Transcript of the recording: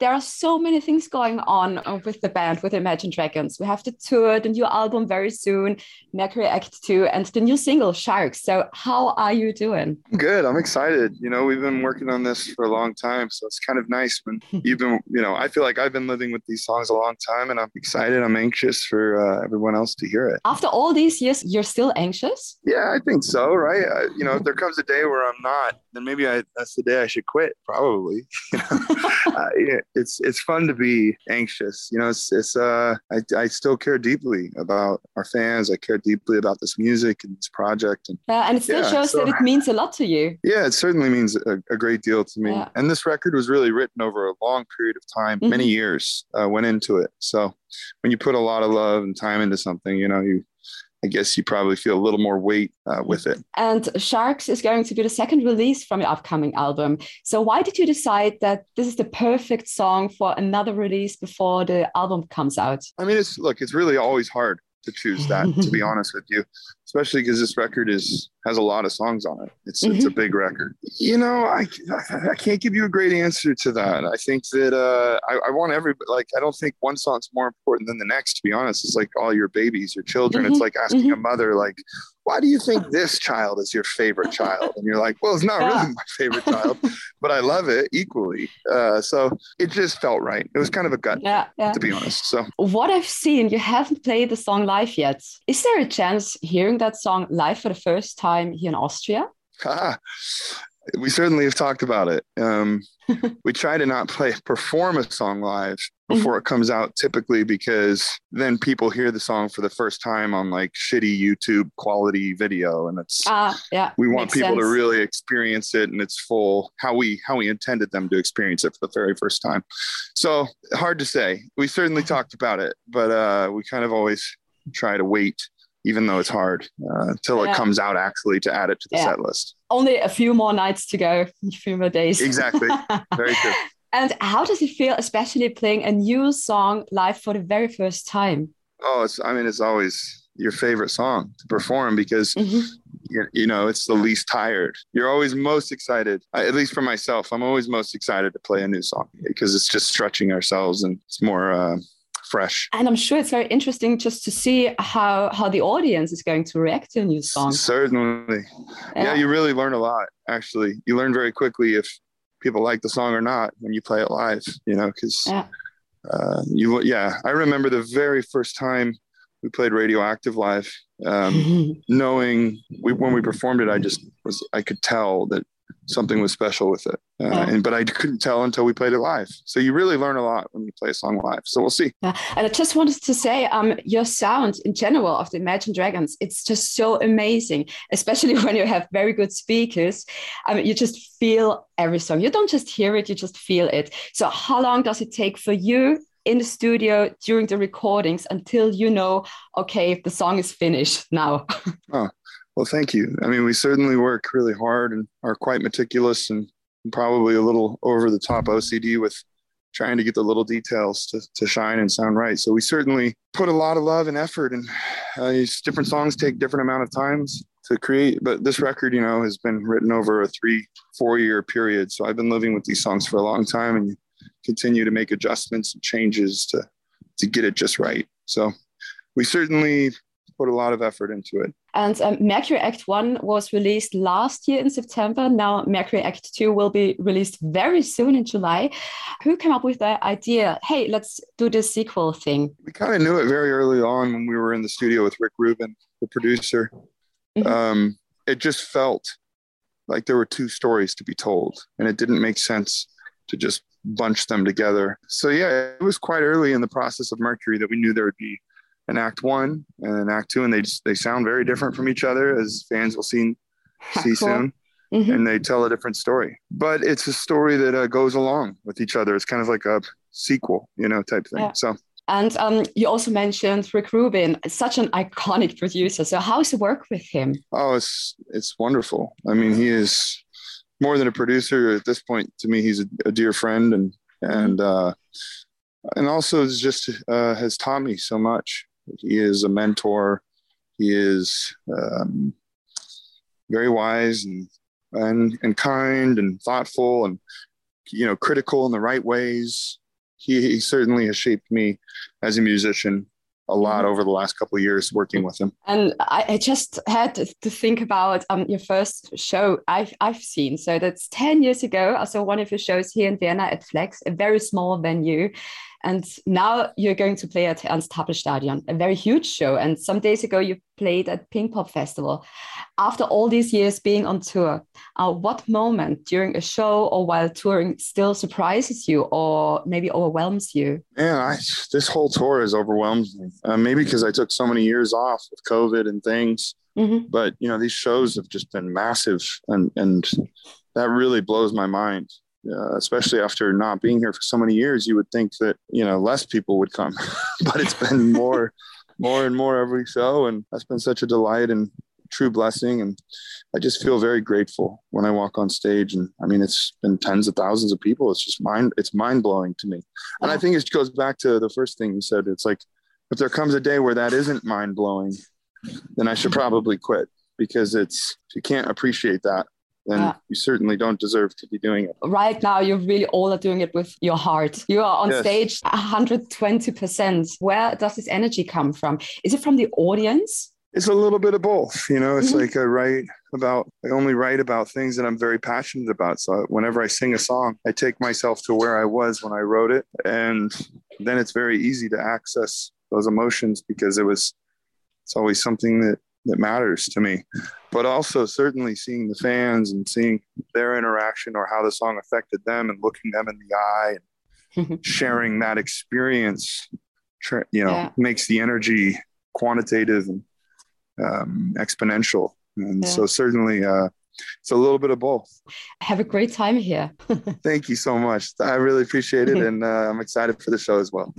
there are so many things going on with the band, with Imagine Dragons. We have the tour, the new album very soon, Mercury Act 2, and the new single, Sharks. So, how are you doing? Good. I'm excited. You know, we've been working on this for a long time. So, it's kind of nice when you've been, you know, I feel like I've been living with these songs a long time and I'm excited. I'm anxious for uh, everyone else to hear it. After all these years, you're still anxious? Yeah, I think so, right? I, you know, if there comes a day where I'm not, then maybe I, that's the day I should quit, probably. You know? uh, yeah, it's it's fun to be anxious. You know, it's it's uh I, I still care deeply about our fans. I care deeply about this music and this project. And yeah, and it still yeah, shows so, that it means a lot to you. Yeah, it certainly means a, a great deal to me. Yeah. And this record was really written over a long period of time, mm-hmm. many years uh, went into it. So when you put a lot of love and time into something, you know, you I guess you probably feel a little more weight uh, with it. And Sharks is going to be the second release from your upcoming album. So, why did you decide that this is the perfect song for another release before the album comes out? I mean, it's look, it's really always hard to choose that, to be honest with you, especially because this record is has a lot of songs on it. It's mm-hmm. it's a mm-hmm. big record. You know, I I can't give you a great answer to that. I think that uh, I, I want every like I don't think one song's more important than the next. To be honest, it's like all your babies, your children. Mm-hmm. It's like asking mm-hmm. a mother like, why do you think this child is your favorite child? And you're like, well, it's not yeah. really my favorite child, but I love it equally. Uh, so it just felt right. It was kind of a gut, yeah, yeah. to be honest. So what I've seen, you haven't played the song live yet. Is there a chance hearing that song live for the first time here in Austria? Ah, we certainly have talked about it. Um, we try to not play perform a song live before mm-hmm. it comes out typically because then people hear the song for the first time on like shitty YouTube quality video and it's uh, yeah we want people sense. to really experience it and it's full how we how we intended them to experience it for the very first time so hard to say we certainly talked about it but uh we kind of always try to wait even though it's hard uh, until yeah. it comes out actually to add it to the yeah. set list. Only a few more nights to go, a few more days. Exactly. Very true. and how does it feel, especially playing a new song live for the very first time? Oh, it's, I mean, it's always your favorite song to perform because mm-hmm. you, you, know it's the least tired you're always most excited at least for myself i'm always most excited to play a new song because it's just stretching ourselves and it's more uh, fresh. And I'm sure it's very interesting just to see how how the audience is going to react to a new song. Certainly. Yeah, yeah you really learn a lot, actually. You learn very quickly if people like the song or not when you play it live, you know, because yeah. Uh, you yeah, I remember the very first time we played Radioactive live, um, knowing we when we performed it, I just was I could tell that something was special with it. Uh, yeah. and, but I couldn't tell until we played it live. So you really learn a lot when you play a song live. So we'll see. Yeah. And I just wanted to say, um, your sound in general of the Imagine Dragons, it's just so amazing, especially when you have very good speakers. I mean, you just feel every song. You don't just hear it, you just feel it. So how long does it take for you in the studio during the recordings until you know, okay, the song is finished now? oh, well, thank you. I mean, we certainly work really hard and are quite meticulous and probably a little over the top OCD with trying to get the little details to, to shine and sound right. So we certainly put a lot of love and effort and uh, different songs take different amount of times to create. But this record, you know, has been written over a three, four year period. So I've been living with these songs for a long time and continue to make adjustments and changes to, to get it just right. So we certainly put a lot of effort into it. And um, Mercury Act 1 was released last year in September. Now, Mercury Act 2 will be released very soon in July. Who came up with the idea? Hey, let's do this sequel thing. We kind of knew it very early on when we were in the studio with Rick Rubin, the producer. Mm-hmm. Um, it just felt like there were two stories to be told, and it didn't make sense to just bunch them together. So, yeah, it was quite early in the process of Mercury that we knew there would be an act one and an act two and they just they sound very different from each other as fans will see see cool. soon mm-hmm. and they tell a different story but it's a story that uh, goes along with each other it's kind of like a sequel you know type thing yeah. so and um, you also mentioned Rick Rubin, such an iconic producer. So how's the work with him? Oh, it's it's wonderful. I mean, he is more than a producer at this point. To me, he's a, a dear friend, and and uh, and also just uh, has taught me so much. He is a mentor. He is um, very wise and, and and kind and thoughtful and you know critical in the right ways. he, he certainly has shaped me as a musician a lot mm-hmm. over the last couple of years working with him. And I, I just had to, to think about um, your first show I've, I've seen. So that's 10 years ago. I saw one of your shows here in Vienna at Flex, a very small venue. And now you're going to play at Ernst Happel Stadion, a very huge show. And some days ago, you played at Pinkpop Festival. After all these years being on tour, uh, what moment during a show or while touring still surprises you or maybe overwhelms you? Yeah, I, this whole tour has overwhelmed me. Uh, maybe because I took so many years off with COVID and things. Mm-hmm. But you know, these shows have just been massive, and and that really blows my mind uh, especially after not being here for so many years, you would think that you know less people would come, but it's been more, more and more every show, and that's been such a delight and true blessing. And I just feel very grateful when I walk on stage. And I mean, it's been tens of thousands of people. It's just mind, it's mind blowing to me. And I think it goes back to the first thing you said. It's like if there comes a day where that isn't mind blowing, then I should probably quit because it's you can't appreciate that then yeah. you certainly don't deserve to be doing it. Right now, you really all are doing it with your heart. You are on yes. stage 120%. Where does this energy come from? Is it from the audience? It's a little bit of both. You know, it's mm-hmm. like I write about, I only write about things that I'm very passionate about. So whenever I sing a song, I take myself to where I was when I wrote it. And then it's very easy to access those emotions because it was, it's always something that that matters to me. But also certainly seeing the fans and seeing their interaction or how the song affected them and looking them in the eye and sharing that experience, you know, yeah. makes the energy quantitative and um, exponential. And yeah. so certainly uh, it's a little bit of both. Have a great time here. Thank you so much. I really appreciate it. And uh, I'm excited for the show as well.